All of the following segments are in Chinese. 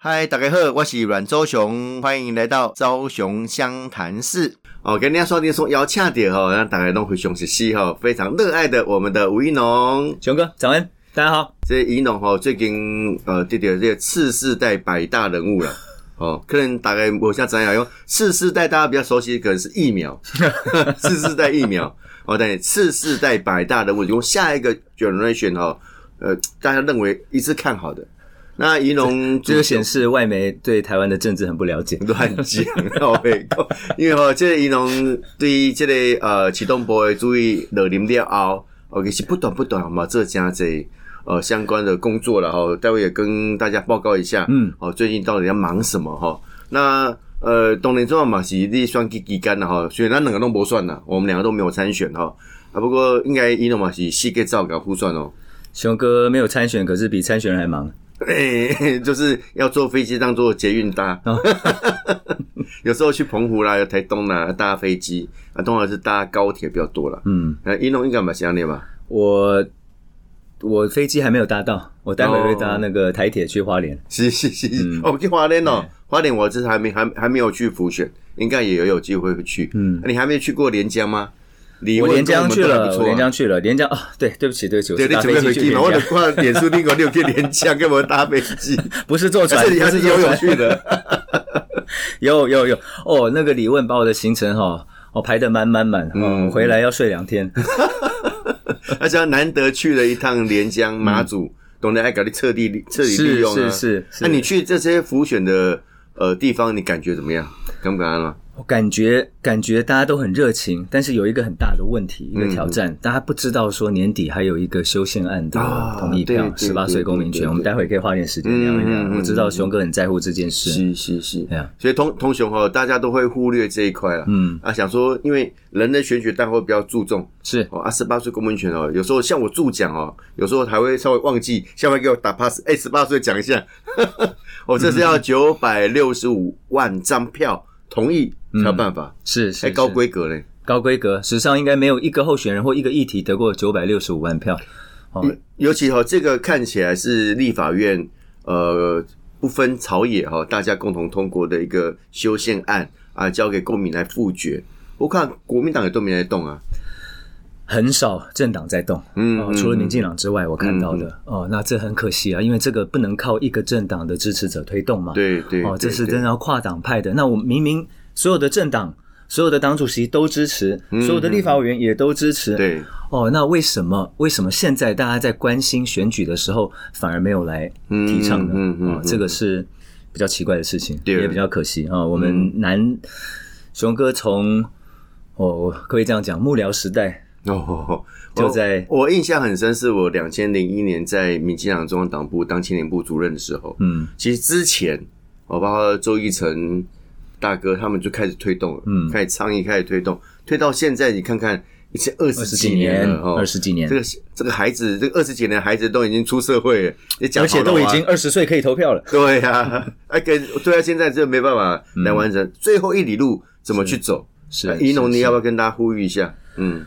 嗨，大家好，我是阮周雄，欢迎来到周雄湘潭市。哦，跟大家说，你说要请点哈，让大家都会雄是西哈，非常热爱的我们的吴一农雄哥，早安，大家好。这一农哈，最近呃，对对，这个次世代百大人物了。哦，可能大概我想怎样用次世代，大家比较熟悉，可能是疫苗，次世代疫苗。哦，对，次世代百大人物，用下一个 generation 哈，呃，大家认为一致看好的。那仪农这就显示外媒对台湾的政治很不了解，乱讲哦。因为哈，这个仪农对于这个呃启动波的注意落林了后，OK 是不短不短嘛，这家这呃相关的工作了哈。待会也跟大家报告一下，嗯，哦，最近到底要忙什么哈？那呃，当年中央嘛是你算几几干的哈，所以咱两个都不算了，我们两个都没有参选哈。啊，不过应该仪农嘛是四个照搞互算哦。熊哥没有参选，可是比参选人还忙。哎，就是要坐飞机当做捷运搭，有时候去澎湖啦、有台东啦搭飞机，啊，通常是搭高铁比较多了。嗯，那一龙应该蛮想你吧？我我飞机还没有搭到，我待会会搭那个台铁去花莲。是是是，哦，去花莲哦，花莲我这还没还还没有去浮选，应该也有机会会去。嗯，你还没去过连江吗？我连江去了，连江去了，连江啊，对，对不起，对不起，我搭飞机去我得挂脸书那个六去连江，跟我搭飞机？不是坐船，还是游泳去的？有有有哦，那个李问把我的行程哈，哦排的满满满，嗯，回来要睡两天。而且难得去了一趟连江马祖，懂得爱搞的彻底彻底利用啊！是是，那你去这些浮选的呃地方，你感觉怎么样？敢不敢了？我感觉感觉大家都很热情，但是有一个很大的问题，一个挑战，大家不知道说年底还有一个修宪案的同意票，十八岁公民权，我们待会可以花点时间聊一聊。我知道熊哥很在乎这件事，是是是，所以通通雄哈，大家都会忽略这一块了，嗯。啊，想说因为人的选举大会比较注重是。哦啊，十八岁公民权哦，有时候像我助讲哦，有时候还会稍微忘记，下面给我打 pass，哎，十八岁讲一下，我 这是要九百六十五万张票。同意才有办法，是是高规格嘞，高规格，史上应该没有一个候选人或一个议题得过九百六十五万票。哦，尤其哈，这个看起来是立法院呃不分朝野哈，大家共同通过的一个修宪案啊，交给公民来复决。我看国民党也都没来动啊，很少政党在动，嗯，除了民进党之外，我看到的哦，那这很可惜啊，因为这个不能靠一个政党的支持者推动嘛，对对，哦，这是真的要跨党派的。那我明明所有的政党。所有的党主席都支持，所有的立法委员也都支持。对，哦，那为什么为什么现在大家在关心选举的时候，反而没有来提倡呢？嗯嗯，这个是比较奇怪的事情，也比较可惜啊。我们南熊哥从哦，可以这样讲，幕僚时代哦，就在我印象很深，是我两千零一年在民进党中央党部当青年部主任的时候。嗯，其实之前我包括周一成。大哥，他们就开始推动了，嗯，开始倡议，开始推动，推到现在，你看看，已经二十几年了，二十几年，这个这个孩子，这个二十几年的孩子都已经出社会了，而且都已经二十岁可以投票了。对呀，哎，跟对啊，现在这没办法来完成最后一里路，怎么去走？是，宜农，你要不要跟大家呼吁一下？嗯。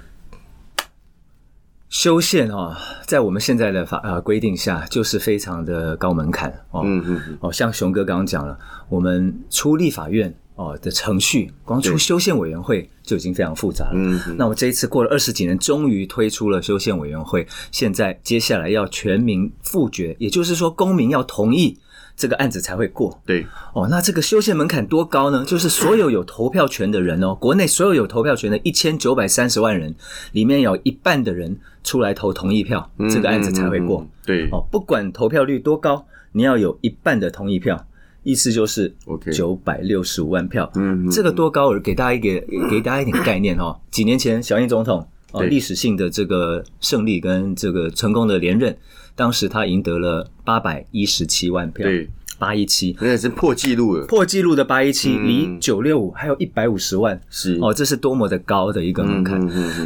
修宪啊，在我们现在的法呃规定下，就是非常的高门槛哦。嗯嗯嗯。哦，像熊哥刚刚讲了，我们出立法院哦的程序，光出修宪委员会就已经非常复杂了。嗯嗯。那我这一次过了二十几年，终于推出了修宪委员会，现在接下来要全民复决，也就是说公民要同意。这个案子才会过。对哦，那这个修宪门槛多高呢？就是所有有投票权的人哦，国内所有有投票权的一千九百三十万人里面有一半的人出来投同意票，这个案子才会过。对哦，不管投票率多高，你要有一半的同意票，意思就是九百六十五万票。嗯，这个多高？给大家一个给大家一点概念哈。几年前小英总统哦，历史性的这个胜利跟这个成功的连任。当时他赢得了八百一十七万票，对，八一七，那是破纪录了，破纪录的八一七，离九六五还有一百五十万，是。哦，这是多么的高的一个门槛。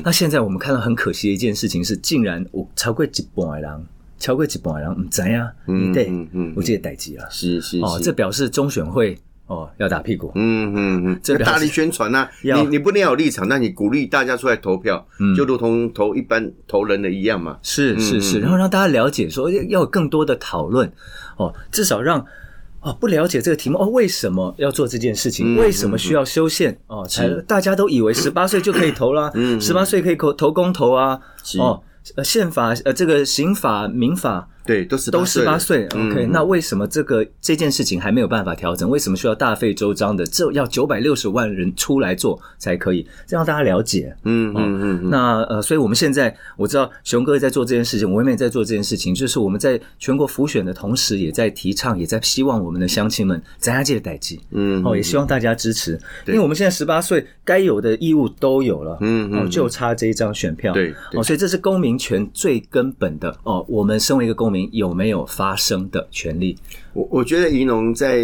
那现在我们看到很可惜的一件事情是，竟然我超过一半的人，超过一半的人，唔知啊，你对，我记得逮急了，是是哦，这表示中选会。哦，要打屁股，嗯嗯嗯，这大力宣传呐，你你不能有立场，那你鼓励大家出来投票，就如同投一般投人的一样嘛。是是是，然后让大家了解说要有更多的讨论，哦，至少让哦，不了解这个题目哦，为什么要做这件事情？为什么需要修宪？哦，才大家都以为十八岁就可以投啦，十八岁可以投投公投啊，哦。呃，宪法呃，这个刑法、民法，对，都是都十八岁。OK，那为什么这个这件事情还没有办法调整？为什么需要大费周章的？这要九百六十万人出来做才可以，这让大家了解。嗯嗯嗯。那呃，所以我们现在我知道熊哥在做这件事情，我们也在做这件事情，就是我们在全国浮选的同时，也在提倡，也在希望我们的乡亲们咱家界的代际。嗯。哦，也希望大家支持，因为我们现在十八岁，该有的义务都有了。嗯嗯。就差这一张选票。对。哦，所以这是公民。权最根本的哦，我们身为一个公民，有没有发声的权利？我我觉得宜农在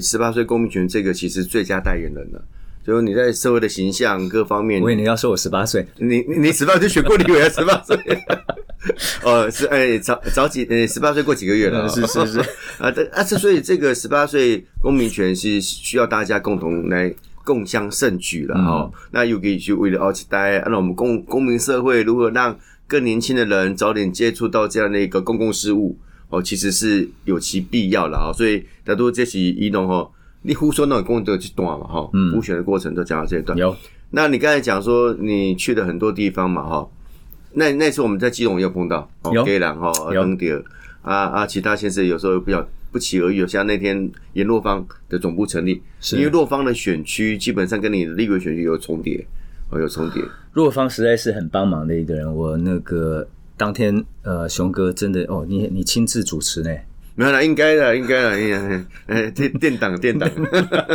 十八岁公民权这个其实最佳代言人了，就是你在社会的形象各方面。我以为你要说我十八岁，你你十八岁选过立委，十八岁 哦是哎早早几呃十八岁过几个月了，是是是啊这啊这所以这个十八岁公民权是需要大家共同来。共襄盛举了哈，那又可以去为了奥期待，那我们公公民社会如何让更年轻的人早点接触到这样的一个公共事务哦，其实是有其必要的啊。所以大多这些移动哈，你胡说那种公都去断嘛哈，补选的过程都讲到这一段。有，那你刚才讲说你去了很多地方嘛哈，那那次我们在基隆也有碰到，有给人哈，登点啊啊，其他先生有时候比较。不期而遇，像那天沿洛方的总部成立，因为洛方的选区基本上跟你的立委选区有重叠，哦，有重叠。若方实在是很帮忙的一个人，我那个当天呃，熊哥真的哦，你你亲自主持呢？没有啦，应该的，应该的，应该。哎，电电档电档，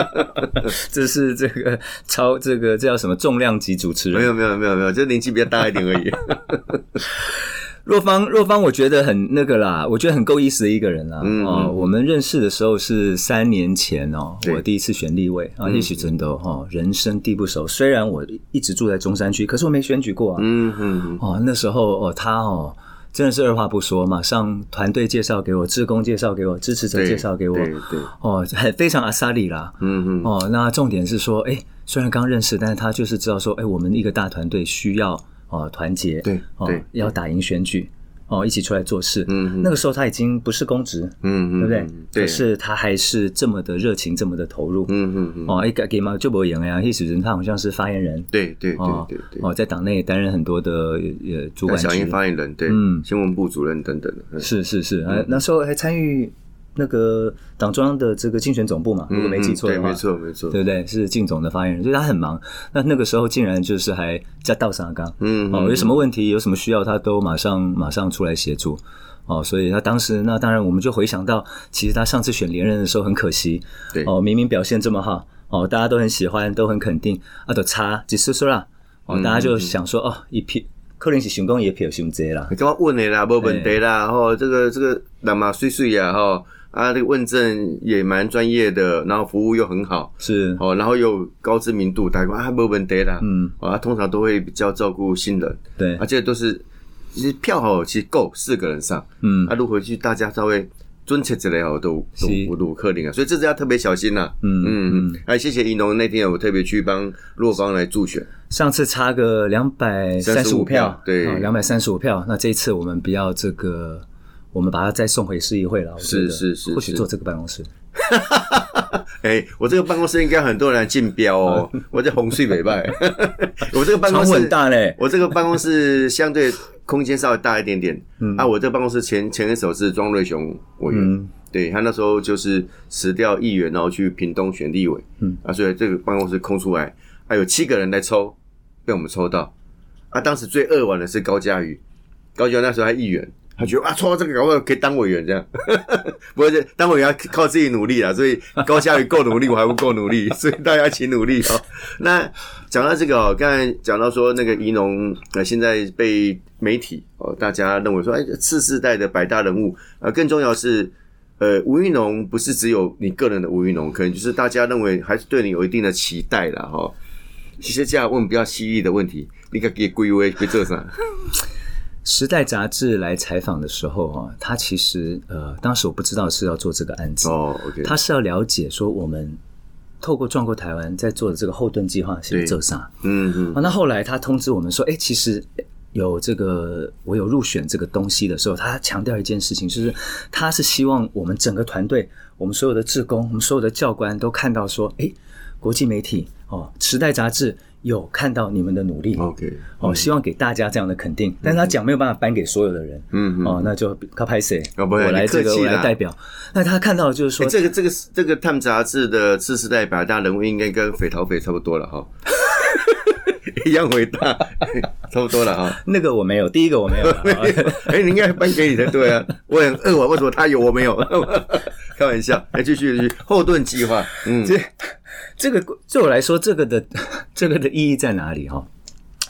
这是这个超这个这叫什么重量级主持人？没有没有没有没有，就年纪比较大一点而已。若芳，若芳，我觉得很那个啦，我觉得很够意思的一个人啦。哦，我们认识的时候是三年前哦，我第一次选立委啊，也许真的哈，人生地不熟。虽然我一直住在中山区，可是我没选举过啊。嗯嗯。哦，那时候哦，他哦，真的是二话不说，马上团队介绍给我，志工介绍给我，支持者介绍给我。对对。哦，很非常阿萨里啦。嗯嗯。哦，那重点是说，哎，虽然刚认识，但是他就是知道说，哎，我们一个大团队需要。哦，团结对，哦，要打赢选举，哦，一起出来做事。嗯，那个时候他已经不是公职，嗯嗯，对不对？对，可是他还是这么的热情，这么的投入。嗯嗯嗯。哦，一个给嘛就不赢呀，一时人他好像是发言人。对对对对对。哦，在党内担任很多的呃主管。小英发言人，对，嗯，新闻部主任等等的。是是是，啊，那时候还参与。那个党中央的这个竞选总部嘛，如果没记错的话，没错没错，对不对？是竞总的发言人，所以他很忙。那那个时候竟然就是还在道上刚，嗯，哦，有什么问题，有什么需要，他都马上马上出来协助。哦，所以他当时那当然我们就回想到，其实他上次选连任的时候很可惜，对，哦，明明表现这么好，哦，大家都很喜欢，都很肯定，啊，都差几次数啦，哦，大家就想说，哦，一批可能是成功也票胸多啦，你干嘛问你啦？没问题啦，哦，这个这个那么水水呀，哈。啊，这个问政也蛮专业的，然后服务又很好，是。哦，然后又高知名度，大家啊没问题啦，嗯，啊，通常都会比较照顾新人，对，而且都是其实票好，其实够四个人上，嗯，啊，如果去大家稍微尊切之类哦，都都都克林啊，所以这次要特别小心呐，嗯嗯嗯，哎，谢谢宜农那天我特别去帮洛方来助选，上次差个两百三十五票，对，两百三十五票，那这一次我们不要这个。我们把它再送回市议会了，是是是，或许做这个办公室。哎，我这个办公室应该很多人竞标哦。我在红隧北拜，我这个办公室很大嘞。我这个办公室相对空间稍微大一点点。嗯啊，我这个办公室前前一手是庄瑞雄委员，对他那时候就是辞掉议员，然后去屏东选立委。嗯啊，所以这个办公室空出来，还有七个人来抽，被我们抽到。啊，当时最扼腕的是高嘉瑜，高嘉瑜那时候还议员。他觉得啊，抽到这个搞不可以当委员这样，不过当委员要靠自己努力啊，所以高嘉宇够努力，我还不够努力，所以大家一起努力哦。那讲到这个哦，刚才讲到说那个宜农呃，现在被媒体哦，大家认为说，哎，次世代的百大人物啊，更重要是呃，吴玉农不是只有你个人的吴玉农，可能就是大家认为还是对你有一定的期待了哈。其实这样问比较犀利的问题，你可以归位被这上。时代杂志来采访的时候，哈，他其实呃，当时我不知道是要做这个案子哦他是要了解说我们透过撞过台湾在做的这个后盾计划是做啥，嗯嗯，那后来他通知我们说，哎，其实有这个我有入选这个东西的时候，他强调一件事情，就是他是希望我们整个团队，我们所有的志工，我们所有的教官都看到说，哎，国际媒体哦，《时代》杂志有看到你们的努力，OK，哦，希望给大家这样的肯定。但是他讲没有办法颁给所有的人，嗯哦，那就他拍谁？我来这个我来代表。那他看到的就是说欸，这个这个这个《Time》杂志的知识代表大人物应该跟匪逃匪差不多了哈，一样伟大，差不多了啊。那个我没有，第一个我没有 哎、你应该颁给你的，对啊，我很饿啊，为什么他有我没有？开玩笑，来，继续继续，后盾计划，嗯，这这个对我来说，这个的这个的意义在哪里哈？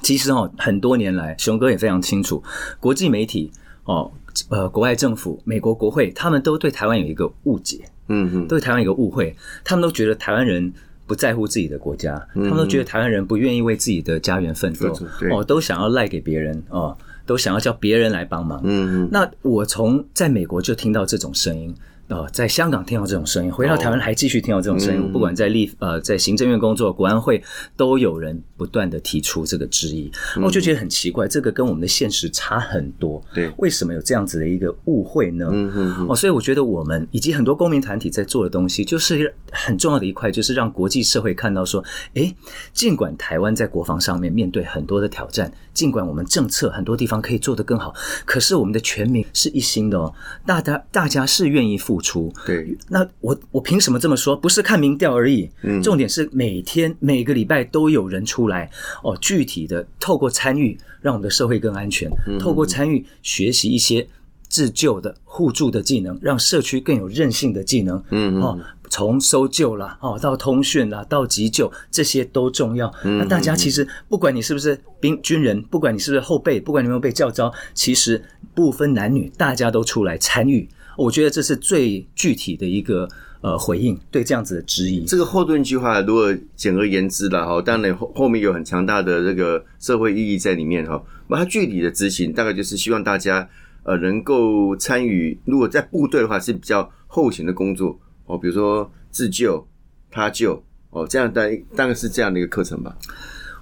其实哦，很多年来，熊哥也非常清楚，国际媒体哦，呃，国外政府、美国国会，他们都对台湾有一个误解，嗯嗯，对台湾有一个误会，他们都觉得台湾人。不在乎自己的国家，他们都觉得台湾人不愿意为自己的家园奋斗哦，都想要赖给别人，哦，都想要叫别人来帮忙。那我从在美国就听到这种声音，呃，在香港听到这种声音，回到台湾还继续听到这种声音。嗯不管在立呃在行政院工作、国安会，都有人不断的提出这个质疑，我就觉得很奇怪，这个跟我们的现实差很多。对为什么有这样子的一个误会呢？嗯嗯嗯，哦，所以我觉得我们以及很多公民团体在做的东西，就是很重要的一块，就是让国际社会看到说，诶，尽管台湾在国防上面面对很多的挑战，尽管我们政策很多地方可以做得更好，可是我们的全民是一心的哦，大家大家是愿意付出。对，那我我凭什么这么说？不是看民调而已，嗯重点是每天每个礼拜都有人出来哦，具体的透过参与，让我们的社会更安全；嗯透过参与学习一些自救的互助的技能，让社区更有韧性的技能。嗯嗯哦，从搜救啦，哦，到通讯啦，到急救，这些都重要。嗯那大家其实不管你是不是兵军人，不管你是不是后辈，不管你有没有被叫招，其实不分男女，大家都出来参与。我觉得这是最具体的一个呃回应，对这样子的质疑。这个后盾计划，如果简而言之了哈，当然后后面有很强大的这个社会意义在里面哈。那它具体的执行，大概就是希望大家呃能够参与，如果在部队的话是比较后勤的工作哦，比如说自救、他救哦，这样大大概是这样的一个课程吧。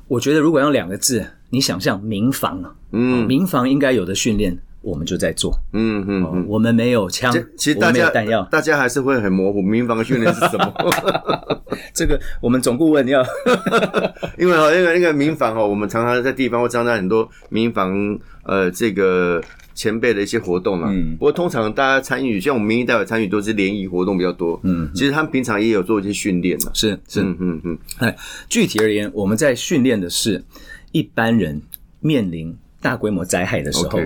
我觉得如果用两个字，你想象民防啊，嗯民防应该有的训练，我们就在做。嗯嗯我们没有枪，其实大家弹药，大家还是会很模糊，民防训练是什么？这个我们总顾问要 因为哈，那个那个民防哦，我们常常在地方会参加很多民防呃这个前辈的一些活动嘛。嗯不过通常大家参与，像我们民意代表参与都是联谊活动比较多。嗯其实他们平常也有做一些训练的。是是嗯嗯嗯，哎，具体而言，我们在训练的是一般人面临大规模灾害的时候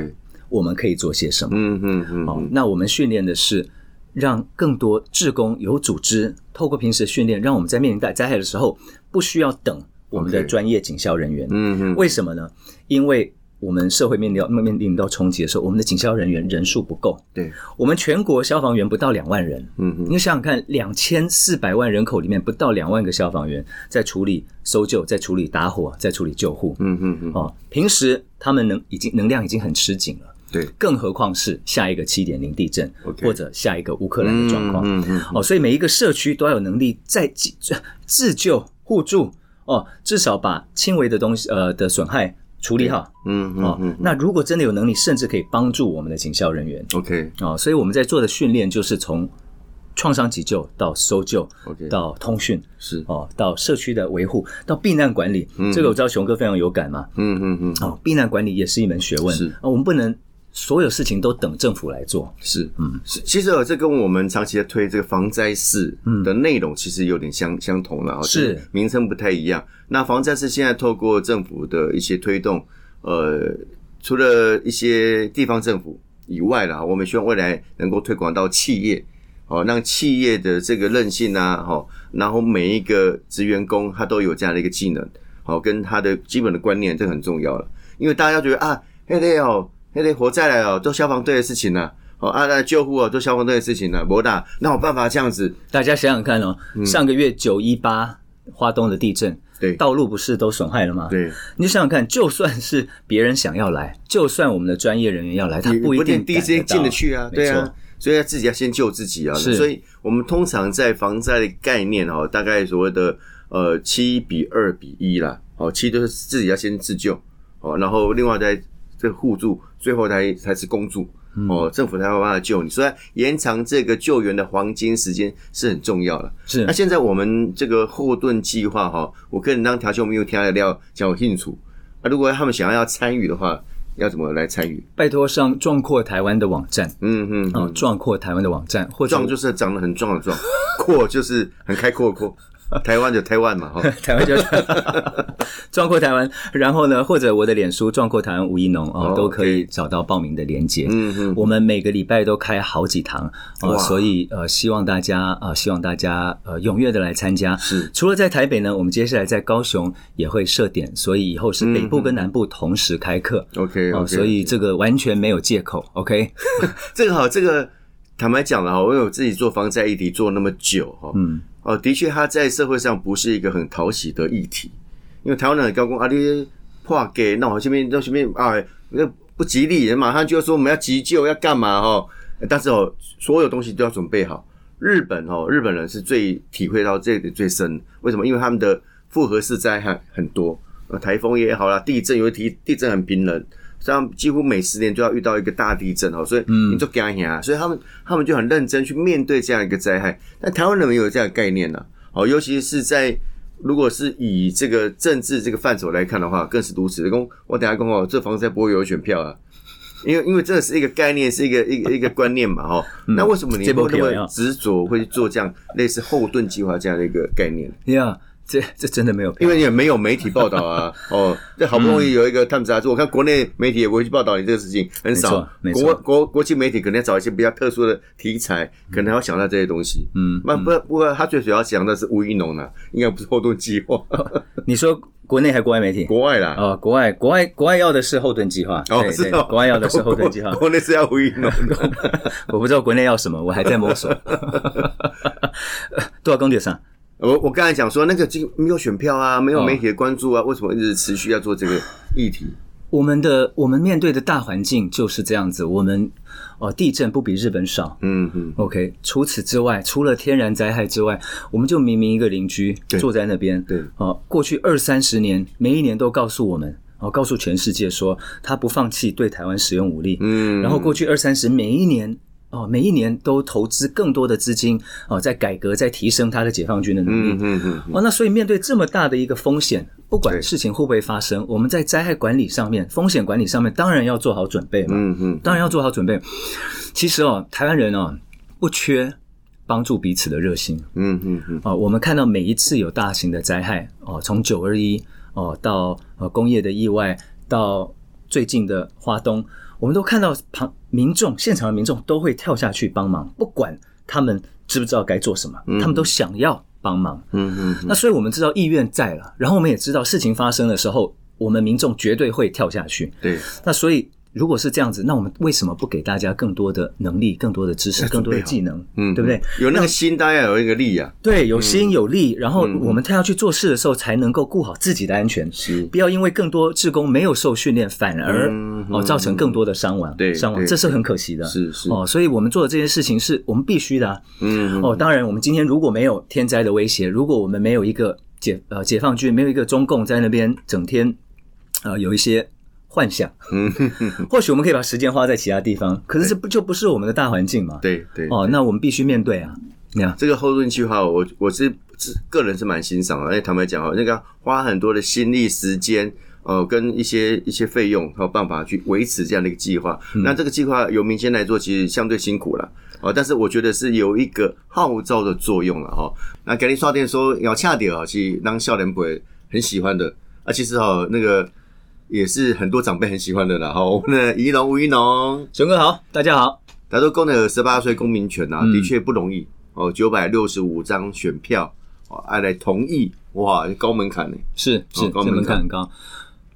我们可以做些什么？嗯嗯嗯哦嗯，那我们训练的是让更多志工有组织，透过平时的训练，让我们在面临大灾害的时候，不需要等我们的专业警消人员。嗯嗯，为什么呢？因为我们社会面临到面临到冲击的时候，我们的警消人员人数不够。对，我们全国消防员不到两万人，嗯嗯你想想看，两千四百万人口里面不到两万个消防员在处理搜救，在处理打火，在处理救护。嗯嗯嗯，哦，平时他们能已经能量已经很吃紧了。对，更何况是下一个七点零地震或者下一个乌克兰的状况。嗯嗯哦，所以每一个社区都要有能力在自自救互助哦，至少把轻微的东西呃的损害处理好嗯嗯哦嗯。那如果真的有能力，甚至可以帮助我们的警校人员，OK 哦。所以我们在做的训练就是从创伤急救到搜救 OK，到通讯是，哦，到社区的维护，到避难管理。嗯这个我知道熊哥非常有感嘛。嗯嗯嗯，哦，避难管理也是一门学问。是啊，我们不能所有事情都等政府来做。是，嗯，是，其实哦这跟我们长期在推这个防灾室的内容其实有点相相同了，哦是名称不太一样。那防灾室现在透过政府的一些推动，呃，除了一些地方政府以外啦，我们希望未来能够推广到企业，哦，让企业的这个韧性啊，哈，然后每一个职员工他都有这样的一个技能，好，跟他的基本的观念，这很重要了。因为大家觉得啊，那个哦，那个火灾来了，都消防队的事情呢、哦啊，那救护哦，做消防队的事情呢、不大，那有办法这样子？大家想想看哦，上个月九一八花东的地震，嗯对。道路不是都损害了吗？，对，你想想看，就算是别人想要来，就算我们的专业人员要来，他不一定第一时间进得去啊，没对啊，所以要自己要先救自己啊。是。所以我们通常在防灾的概念哦，大概所谓的呃七比二比一啦，哦，七就是自己要先自救。哦，然后另外再这个互助，最后才才是公助。哦，政府才有办法救你，所以延长这个救援的黄金时间是很重要的。是，那现在我们这个后盾计划哈，我个人当条件我们有听的料讲清楚。那，如果他们想要要参与的话，要怎么来参与？拜托上壮阔台湾的网站。嗯嗯，哦，壮阔台湾的网站，或壮就是长得很壮的壮，阔就是很开阔的阔。台湾就台湾嘛，哈，台湾就 壮阔台湾，然后呢，或者我的脸书壮阔台湾吴一农哦，都可以找到报名的链接。嗯嗯，我们每个礼拜都开好几堂哦，所以呃，希望大家呃，希望大家呃踊跃的来参加。是，除了在台北呢，我们接下来在高雄也会设点，所以以后是北部跟南部同时开课。OK，哦，所以这个完全没有借口。OK，这个好，这个坦白讲了哈，我有自己做防灾议题做那么久哈，嗯。哦，的确，他在社会上不是一个很讨喜的议题，因为台湾人高工啊，你破给那我这边那这边啊，那不吉利，马上就要说我们要急救要干嘛哈？但是哦，所有东西都要准备好。日本哦，日本人是最体会到这点最深，为什么？因为他们的复合式灾害很多，台风也好啦，地震有地地震很冰冷。像几乎每十年就要遇到一个大地震哦，所以你就惊吓，所以他们他们就很认真去面对这样一个灾害。但台湾人没有这样的概念呢，哦，尤其是在如果是以这个政治这个范畴来看的话，更是如此。公，我等下讲哦，这房子不会有选票啊，因为因为这是一个概念，是一个一个一个观念嘛，哈。那为什么你会那么执着会去做这样类似后盾计划这样的一个概念？呀。这这真的没有，因为也没有媒体报道啊。哦，这好不容易有一个他们杂志，我看国内媒体也不会去报道你这个事情，很少。国国国际媒体可能要找一些比较特殊的题材，可能要想到这些东西。嗯，那不不过他最主要想的是吴一农呢，应该不是后盾计划。你说国内还国外媒体？国外啦。哦，国外国外国外要的是后盾计划。哦，是国外要的是后盾计划。国内是要吴一农。我不知道国内要什么，我还在摸索。多少公里上？我我刚才讲说那个这没有选票啊，没有媒体的关注啊，为什么一直持续要做这个议题？我们的我们面对的大环境就是这样子，我们哦地震不比日本少，嗯嗯，OK。除此之外，除了天然灾害之外，我们就明明一个邻居坐在那边，对，哦，过去二三十年，每一年都告诉我们，哦，告诉全世界说他不放弃对台湾使用武力，嗯，然后过去二三十每一年。哦，每一年都投资更多的资金哦，在改革，在提升他的解放军的能力。嗯嗯嗯。哦，那所以面对这么大的一个风险，不管事情会不会发生，我们在灾害管理上面、风险管理上面，当然要做好准备嘛。嗯嗯。当然要做好准备。其实哦，台湾人哦，不缺帮助彼此的热心。嗯嗯嗯。哦，我们看到每一次有大型的灾害哦，从九二一哦到呃工业的意外，到最近的花东。我们都看到旁民众现场的民众都会跳下去帮忙，不管他们知不知道该做什么，他们都想要帮忙。嗯嗯。那所以我们知道意愿在了，然后我们也知道事情发生的时候，我们民众绝对会跳下去。对。那所以。如果是这样子，那我们为什么不给大家更多的能力、更多的知识、更多的技能？嗯，对不对？有那个心，当然有一个力啊。对，有心有力，然后我们他要去做事的时候，才能够顾好自己的安全。是，不要因为更多职工没有受训练，反而哦造成更多的伤亡。对，伤亡，这是很可惜的。是是哦，所以我们做的这件事情是我们必须的。嗯哦，当然，我们今天如果没有天灾的威胁，如果我们没有一个解呃解放军，没有一个中共在那边整天呃有一些。幻想，嗯，或许我们可以把时间花在其他地方，可是这不就不是我们的大环境嘛？对对，哦，那我们必须面对啊。你看这个后盾计划，我我是个人是蛮欣赏的。而且坦白讲哦，那个花很多的心力、时间，呃，跟一些一些费用还有办法去维持这样的一个计划。那这个计划由民间来做，其实相对辛苦了哦。但是我觉得是有一个号召的作用了哈。那给你刷电说要恰点啊，其实让笑脸不会很喜欢的啊。其实哈那个。也是很多长辈很喜欢的啦。哈，我们的宜农吴宜农，熊哥好，大家好。他说，公的十八岁公民权啊，的确不容易哦。九百六十五张选票，哦，爱来同意，哇，高门槛呢。是是，高门槛很高。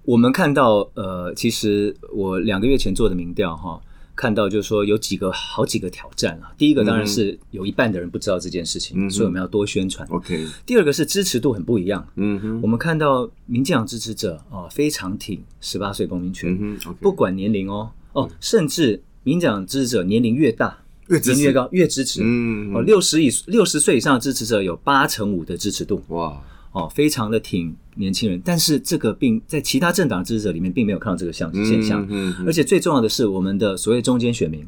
我们看到，呃，其实我两个月前做的民调，哈。看到就是说有几个好几个挑战啊。第一个当然是有一半的人不知道这件事情，所以我们要多宣传。OK。第二个是支持度很不一样。嗯哼。我们看到民进党支持者哦非常挺十八岁公民权，不管年龄哦哦，甚至民进党支持者年龄越大，年龄越高越支持。嗯。哦，六十以六十岁以上的支持者有八成五的支持度。哇。哦，非常的挺年轻人，但是这个并在其他政党支持者里面并没有看到这个象现象，嗯而且最重要的是，我们的所谓中间选民。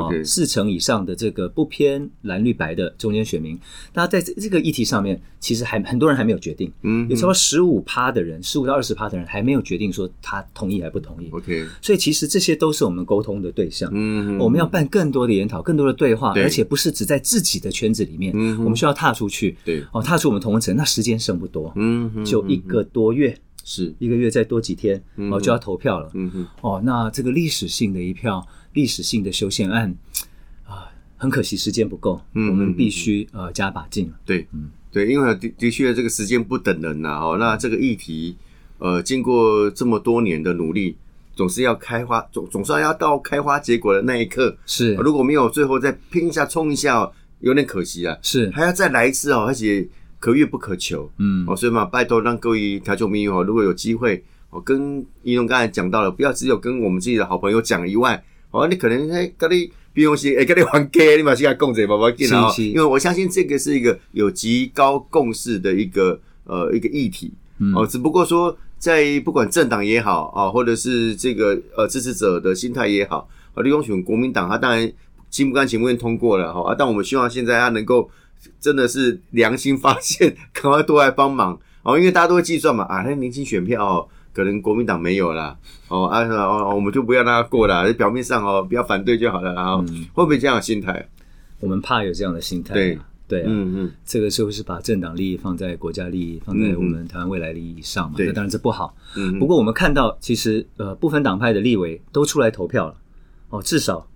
哦四成以上的这个不偏蓝绿白的中间选民，大家在这这个议题上面，其实还很多人还没有决定，嗯有超过十五趴的人，十五到二十趴的人还没有决定说他同意还不同意。OK，所以其实这些都是我们沟通的对象。嗯我们要办更多的研讨，更多的对话，对而且不是只在自己的圈子里面，嗯我们需要踏出去，对哦，踏出我们同温层。那时间剩不多，嗯哼就一个多月，是一个月再多几天，哦，就要投票了。嗯哼哦，那这个历史性的一票，历史性的修宪案。啊，很可惜时间不够，嗯我们必须呃加把劲。对，嗯。对，因为的的确这个时间不等人呐、哦，那这个议题，呃，经过这么多年的努力，总是要开花，总总算要到开花结果的那一刻。是。如果没有最后再拼一下冲一下、哦，有点可惜啊，是，还要再来一次哦，而且可遇不可求。嗯。哦，所以嘛，拜托让各位调球迷哦，如果有机会，哦，跟一龙刚才讲到了，不要只有跟我们自己的好朋友讲以外，哦，你可能哎，跟你比用是哎，跟你还给，你把现在供着宝宝进来哦，是。是因为我相信这个是一个有极高共识的一个呃一个议题。嗯。哦，只不过说在不管政党也好啊，或者是这个呃支持者的心态也好，啊，利用选国民党，他当然心不甘情不愿通过了哈、啊，但我们希望现在他能够真的是良心发现，赶快多来帮忙。哦，因为大家都会计算嘛，啊，那年轻选票哦，可能国民党没有啦，哦啊哦，我们就不要让他过了，表面上哦不要反对就好了，然后、嗯。会不会这样的心态？我们怕有这样的心态啊。对。对啊，嗯嗯，这个就是把政党利益放在国家利益，放在我们台湾未来利益以上嘛。对。那当然这不好。嗯不过我们看到，其实呃，部分党派的立委都出来投票了。哦，至少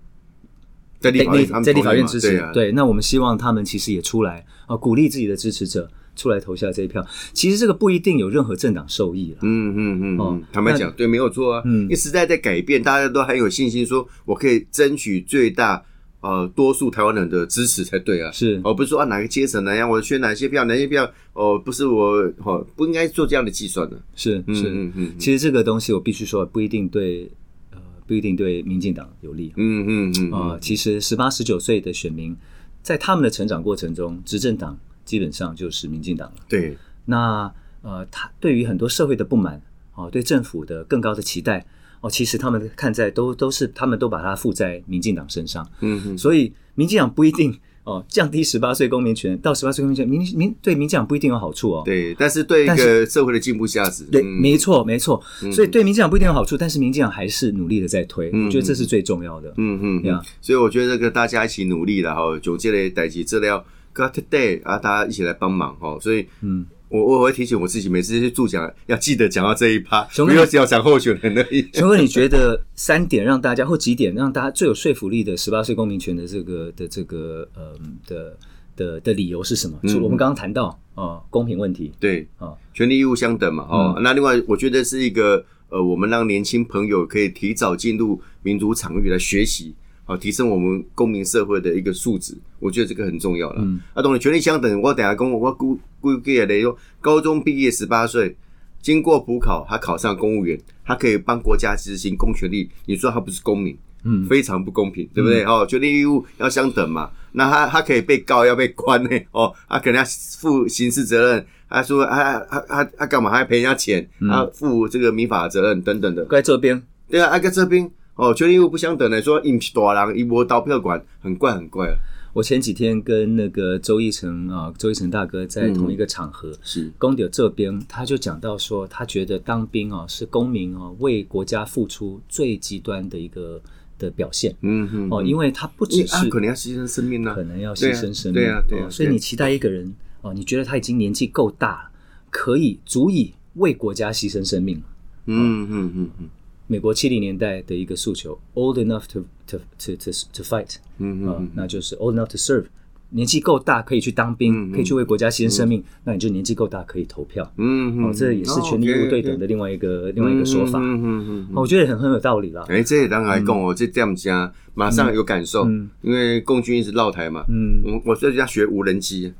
在立法院在立法院支持。对，那我们希望他们其实也出来啊，鼓励自己的支持者出来投下这一票。其实这个不一定有任何政党受益了。嗯嗯嗯坦白讲，对，没有错啊。嗯因为时代在改变，大家都很有信心，说我可以争取最大呃多数台湾人的支持才对啊。是而不是说啊哪个阶层哪样我选哪些票，哪些票哦，不是我哦，不应该做这样的计算的。嗯是是，嗯嗯其实这个东西我必须说，不一定对呃不一定对民进党有利。嗯嗯嗯啊、嗯，其实十八十九岁的选民，在他们的成长过程中，执政党基本上就是民进党了。对，那呃，他对于很多社会的不满，哦，对政府的更高的期待，哦，其实他们看在都都是他们都把它附在民进党身上，嗯哼所以民进党不一定哦降低十八岁公民权到十八岁公民权，民民对民进党不一定有好处哦。对，但是对一但个社会的进步价值，对，嗯没错，没错。所以对民进党不一定有好处，但是民进党还是努力的在推，嗯我觉得这是最重要的。嗯嗯对嗯，所以我觉得这个大家一起努力了哈，总结的代际资料 today 啊，大家一起来帮忙哈，所以嗯，我我会提醒我自己，每次去助讲要记得讲到这一趴，熊哥不要只要讲候选人而已。熊哥，你觉得三点让大家或几 点让大家最有说服力的十八岁公民权的这个的这个呃的的的理由是什么？嗯就我们刚刚谈到哦公平问题。对，啊，权利义务相等嘛，哦，嗯。那另外我觉得是一个呃，我们让年轻朋友可以提早进入民主场域来学习，好、提升我们公民社会的一个素质，我觉得这个很重要了。嗯，啊，当然权利相等，我等下跟我我估估计的说，高中毕业十八岁，经过补考，他考上公务员，他可以帮国家执行公权力，你说他不是公民？嗯非常不公平，对不对？哦，权利义务要相等嘛。那他他可以被告，要被关呢。哦，他可能要负刑事责任。他说他他他他干嘛？还要赔人家钱？他负这个民法责任等等的。在这边对啊，啊在这边哦，权利义务不相等的，说一大人一波刀票管，很怪很怪啊。我前几天跟那个周一成啊，周一成大哥在同一个场合，是，公牛这边他就讲到说，他觉得当兵啊是公民啊为国家付出最极端的一个的表现。嗯哼哦，因为他不只啊，是可能要牺牲生命呢、可能要牺牲生命，对啊对啊对啊哦所以你期待一个人哦，你觉得他已经年纪够大了，可以足以为国家牺牲生命了。嗯嗯嗯嗯美国七零年代的一个诉求，old enough to to to to to fight，啊、嗯嗯。那就是 old enough to serve，年纪够大可以去当兵，嗯嗯。可以去为国家牺牲生命，那你就年纪够大可以投票。嗯嗯，哦，这也是权利义务对等的另外一个、另外一个说法。嗯嗯嗯嗯。哦我觉得很很有道理啦。哎、这当然来讲哦，这这样讲，马上有感受，嗯。因为共军一直绕台嘛，嗯，我我在家学无人机，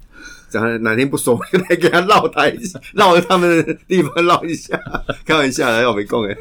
然后哪天不熟来给他绕台一下，绕着他们的地方绕一下，开玩笑的，我没空哎，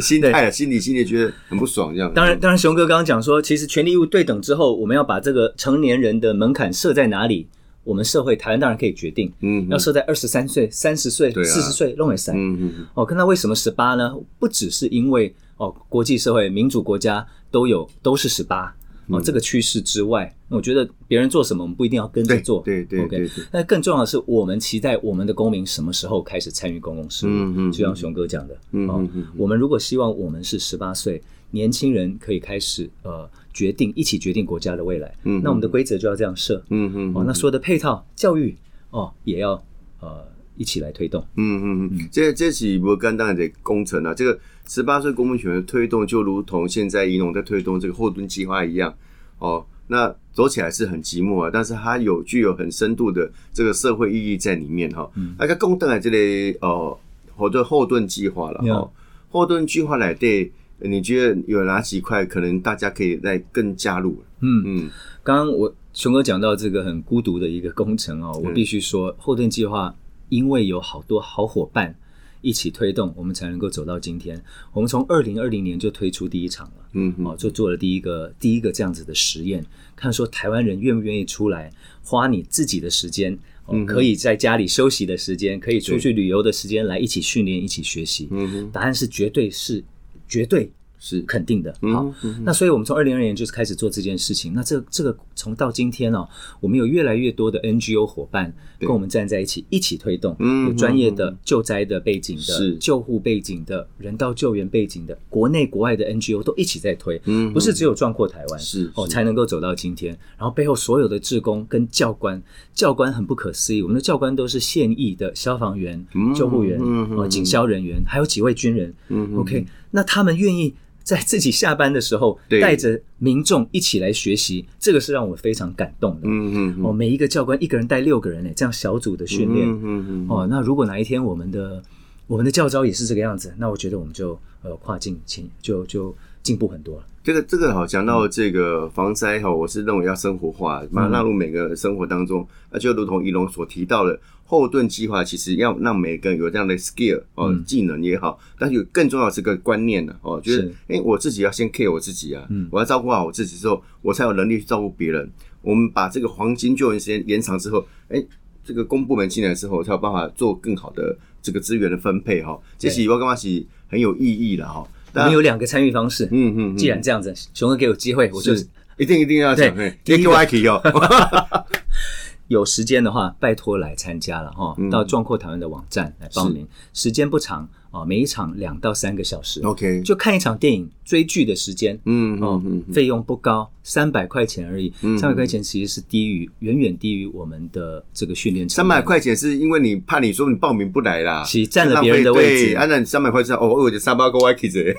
心态啊，心理心里觉得很不爽这样。当然，当然，熊哥刚刚讲说，其实权利义务对等之后，我们要把这个成年人的门槛设在哪里？我们社会台湾当然可以决定，嗯，要设在二十三岁、三十岁、四十岁弄也三。嗯嗯嗯哦，看他为什么十八呢？不只是因为哦，国际社会民主国家都有都是十八嗯哦，这个趋势之外，我觉得别人做什么，我们不一定要跟着对做。对对对对那更重要的是，我们期待我们的公民什么时候开始参与公共事务？嗯嗯就像熊哥讲的，嗯嗯我们如果希望我们是十八岁年轻人可以开始呃决定一起决定国家的未来，嗯那我们的规则就要这样设。嗯嗯哦，那所有的配套教育哦也要呃一起来推动。嗯嗯嗯，这这是不简单的工程啊。这个十八岁公民权的推动，就如同现在宜农在推动这个后盾计划一样哦。那走起来是很寂寞啊，但是它有具有很深度的这个社会意义在里面哈。那个公灯的这类哦，或者后盾计划了哈。后盾计划来对，你觉得有哪几块可能大家可以再更加入？嗯，嗯刚刚我熊哥讲到这个很孤独的一个工程哦，我嗯必须说后盾计划因为有好多好伙伴一起推动，我们才能够走到今天。我们从二零二零年就推出第一场了。嗯嗯哦，就做了第一个第一个这样子的实验，看说台湾人愿不愿意出来花你自己的时间，可以在家里休息的时间，可以出去旅游的时间来一起训练、一起学习。嗯哼，答案是绝对是绝对是肯定的。嗯好嗯，那所以我们从二零二年就是开始做这件事情。那这这个从到今天哦，我们有越来越多的 NGO 伙伴跟我们站在一起，一起推动。嗯有专业的嗯救灾的背景的、救护背景的、人道救援背景的，国内国外的 NGO 都一起在推。嗯不是只有壮阔台湾是哦，才能够走到今天。然后背后所有的志工跟教官，教官很不可思议，我们的教官都是现役的消防员、嗯救护员、哦警消人员，还有几位军人。OK，那他们愿意在自己下班的时候对带着民众一起来学习，这个是让我非常感动的。嗯嗯哦，每一个教官一个人带六个人呢，这样小组的训练。嗯嗯嗯哦，那如果哪一天我们的我们的教招也是这个样子，那我觉得我们就呃跨境前就就进步很多了。这个这个好，讲到这个防灾哈，我是认为要生活化，把它纳入每个生活当中。那就如同仪龙所提到的，后盾计划其实要让每个人有这样的 skill 哦，嗯技能也好，但是有更重要的是个观念呢哦，就是是哎，我自己要先 care 我自己啊嗯，我要照顾好我自己之后，我才有能力去照顾别人。我们把这个黄金救援时间延长之后，哎，这个公部门进来之后，才有办法做更好的这个资源的分配哈。这是我干嘛是很有意义的哈。我们有两个参与方式。嗯嗯，嗯。既然这样子，熊哥给我机会，我就一定一定要讲，对嘿别给我 IK 哦。有时间的话，拜托来参加了哈，嗯。到壮阔台湾的网站来报名，时间不长啊，每一场两到三个小时 OK，就看一场电影追剧的时间。嗯哦嗯，嗯，费用不高，三百块钱而已。嗯三百块钱其实是低于远远低于我们的这个训练。三百块钱是因为你怕你说你报名不来啦，是占了别人的位置对啊，那你三百块钱哦，我就三百个 Y K 子，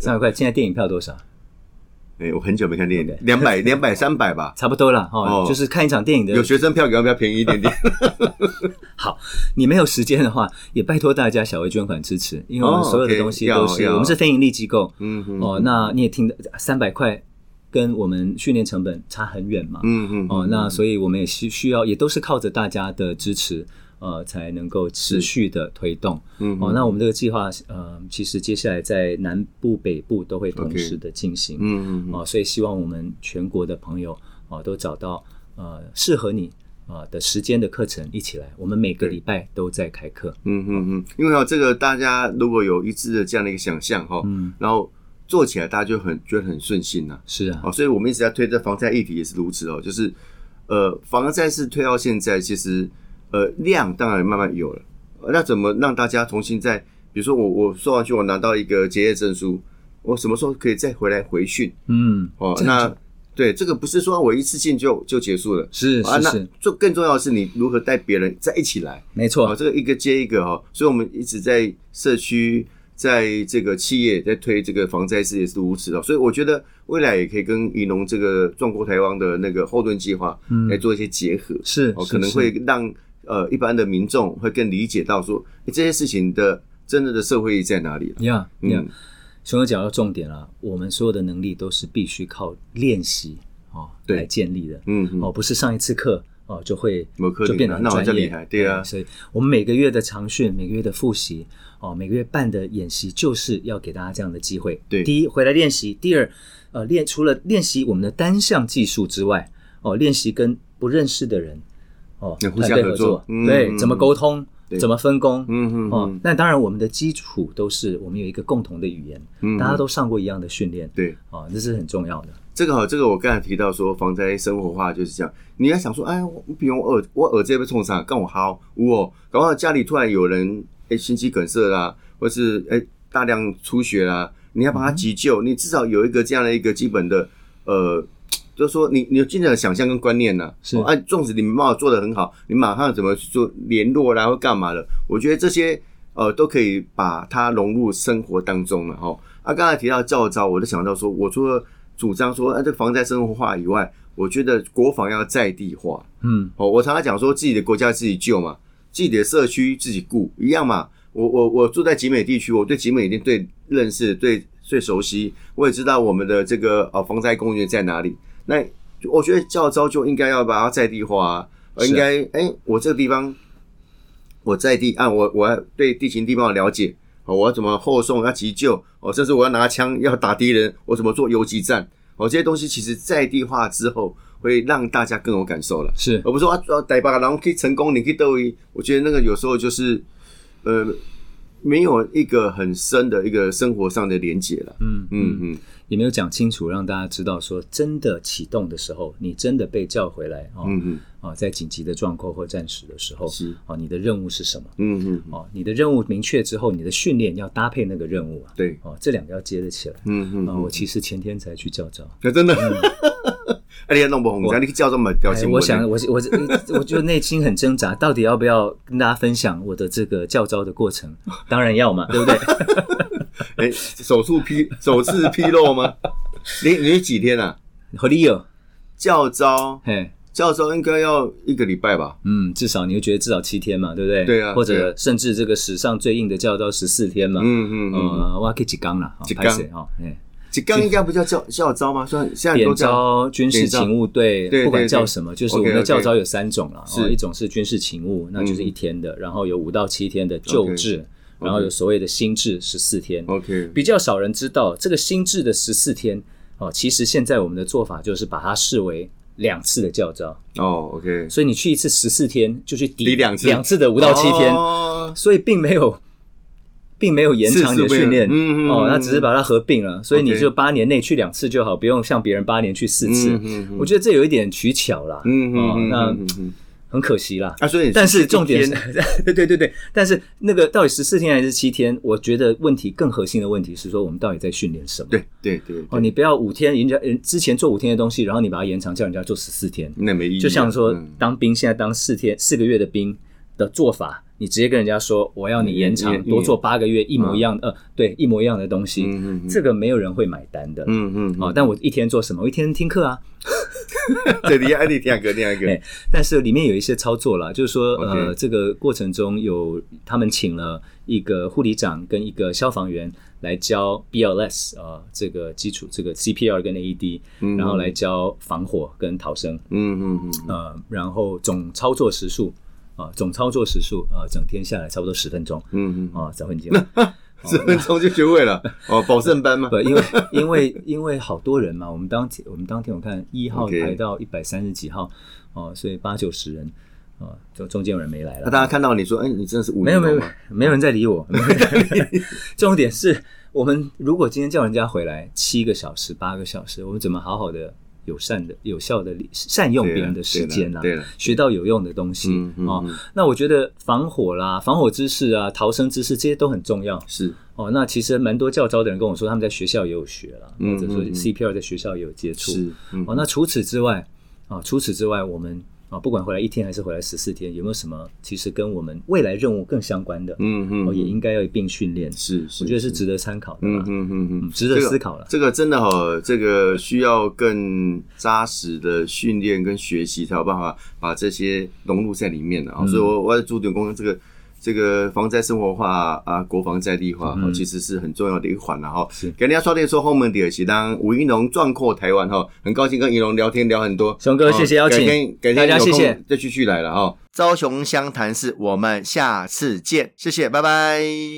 三百块，现在电影票多少？哎，我很久没看电影两百 两百三百吧。差不多了哦哦，就是看一场电影的有学生票给要不要便宜一点点？好，你没有时间的话，也拜托大家小额捐款支持，因为我们哦所有的东西都是、我们是非盈利机构。嗯嗯哦，那你也听的三百块跟我们训练成本差很远嘛。嗯嗯哦，那所以我们也需需要，也都是靠着大家的支持，呃，才能够持续的推动。嗯哦，那我们这个计划，呃，其实接下来在南部、北部都会同时的进行。嗯嗯哦，所以希望我们全国的朋友哦都找到呃适合你啊、呃的时间的课程一起来。我们每个礼拜都在开课。嗯嗯嗯，因为哦，这个大家如果有一致的这样的一个想象哈，嗯，然后做起来大家就很觉得很顺心呐。是啊，哦，所以我们一直在推这防灾议题也是如此哦，就是呃，防灾是推到现在，其实呃量当然慢慢有了，呃那怎么让大家重新再，比如说我我说完去，我拿到一个结业证书，我什么时候可以再回来回训？嗯，哦，那对这个不是说我一次性就就结束了。是啊，那是。是是，最更重要的是你如何带别人再一起来，哦，没错，这个一个接一个哈、哦，所以我们一直在社区，在这个企业在推这个防灾事也是如此的，所以我觉得未来也可以跟宜农这个壮国台湾的那个后盾计划嗯。来做一些结合，是哦，是可能会让呃一般的民众会更理解到说诶这些事情的真正的社会意义在哪里了。呀呀。嗯，熊哥讲到重点了，我们所有的能力都是必须靠练习哦来建立的。嗯嗯。哦，不是上一次课哦就会就变得很那好专业，厉害对啊。所以我们每个月的长训，每个月的复习，哦，每个月办的演习，就是要给大家这样的机会。对。第一回来练习，第二，呃，练除了练习我们的单项技术之外，哦，练习跟不认识的人哦，要互团队合相合作嗯对，嗯怎么沟通，怎么分工，嗯嗯哦嗯，那当然我们的基础都是我们有一个共同的语言，嗯大家都上过一样的训练，对。哦，这是很重要的。这个好，这个我刚才提到说防灾生活化就是这样。你要想说，哎，我比如我耳我耳这被冲上，干我好，我搞不好家里突然有人哎心肌梗塞啦，或是哎大量出血啦，你要帮他急救，你至少有一个这样的一个基本的呃。就是说你，你有尽量的想象跟观念呐、是哦啊，纵使你们帮我做的很好，你马上怎么去做联络啦，或干嘛的？我觉得这些呃都可以把它融入生活当中了哈。啊，刚才提到教招，我就想到说，我除了主张说，啊、这个防灾生活化以外，我觉得国防要在地化。嗯，哦，我常常讲说，自己的国家自己救嘛，自己的社区自己顾，一样嘛。我我我住在集美地区，我对集美一定最认识、最最熟悉，我也知道我们的这个呃防灾公园在哪里。那我觉得教招就应该要把它在地化、应该哎、我这个地方我在地啊，我我要对地形地貌了解，哦，我要怎么后送，要急救，哦，甚至我要拿枪要打敌人，我怎么做游击战，哦，这些东西其实在地化之后，会让大家更有感受了。是而不是说啊，呃逮把然后可以成功，你可以斗一。我觉得那个有时候就是，呃，没有一个很深的一个生活上的连结了。嗯嗯嗯，也没有讲清楚，让大家知道说，真的启动的时候，你真的被叫回来啊，嗯嗯。哦，在紧急的状况或战时的时候，是。哦，你的任务是什么？嗯嗯，哦，你的任务明确之后，你的训练要搭配那个任务啊，对，哦，这两个要接得起来。嗯嗯啊、我其实前天才去教招，那真的，哎，你弄不红，你叫这么掉哎新闻呢，我想，我我我就内心很挣扎，到底要不要跟大家分享我的这个教招的过程？当然要嘛，对不对？哎，手术披首次披露吗？你你是几天啊？何理有？教招嘿，教招应该要一个礼拜吧？嗯，至少你会觉得至少七天嘛，对不对？对啊或者甚至这个史上最硬的教招十四天嘛。嗯嗯嗯，呃，我可以几缸了，几缸拍谁哈？哎，这刚应该不叫教教招吗？虽然现在很点多叫招军事勤务队不管对叫什么，就是我们的教招有三种了。是哦，一种是军事勤务，那就是一天的，然后有五到七天的旧制，然后有所谓的心智十四天。OK，比较少人知道这个心智的十四天哦，其实现在我们的做法就是把它视为两次的教招，哦，OK，所以你去一次十四天就去抵抵两次。两次的五到七天，哦。所以并没有。并没有延长你的训练，哦，嗯那只是把它合并了，所以你就八年内去两次就好，不用像别人八年去四次。我觉得这有一点取巧啦，哦，嗯嗯嗯那很可惜啦。啊，所以但是重点是，对对对对，但是那个到底十四天还是七天？我觉得问题更核心的问题是说，我们到底在训练什么？对对对哦，你不要五天，人家人之前做五天的东西，然后你把它延长，叫人家做十四天，那没意义啊，就像说嗯当兵，现在当四天四个月的兵的做法，你直接跟人家说我要你延长多做八个月，一模一样的，呃，对，一模一样的东西这个没有人会买单的。嗯嗯，哦，但我一天做什么？我一天听课啊，对，你爱你听个，听个哎，但是里面有一些操作啦，就是说，呃这个过程中有他们请了一个护理长跟一个消防员来教 BLS 呃，这个基础这个 CPR 跟 AED，然后来教防火跟逃生，嗯嗯嗯，呃，然后总操作时数啊、总操作时数呃，整天下来差不多十分钟。嗯嗯，啊，早会节 十分钟就学会了 哦，保证班嘛不，，因为因为因为好多人嘛，我们当天我们当天我看一号排到一百三十几号哦，所以八九十人哦，就中间有人没来了。那大家看到你说，哎，你真的是五没有没有？没有人在理我。没有 重点是我们如果今天叫人家回来七个小时、八个小时，我们怎么好好的、友善的、有效的利善用别人的时间啊对了对了，学到有用的东西嗯嗯哦嗯。那我觉得防火啦、防火知识啊、逃生知识这些都很重要是，哦。那其实蛮多教招的人跟我说，他们在学校也有学了，嗯或者说 CPR 在学校也有接触。是，嗯哦，那除此之外啊，除此之外，我们啊，不管回来一天还是回来十四天，有没有什么其实跟我们未来任务更相关的？嗯嗯哦，也应该要一并训练。是是，我觉得是值得参考的啦。嗯嗯嗯嗯，值得思考了这个。这个真的哈，这个需要更扎实的训练跟学习，才有办法把这些融入在里面的啊。嗯所以我我在重点公这个。这个防灾生活化啊，国防在地化，嗯其实是很重要的一环了哈。是给大家说点说后面第二期，当吴一龙壮阔台湾哈，很高兴跟一龙聊天聊很多。熊哥哦谢谢邀请改天大家谢谢再继续来了哈。朝雄湘潭市，我们下次见，谢谢，拜拜。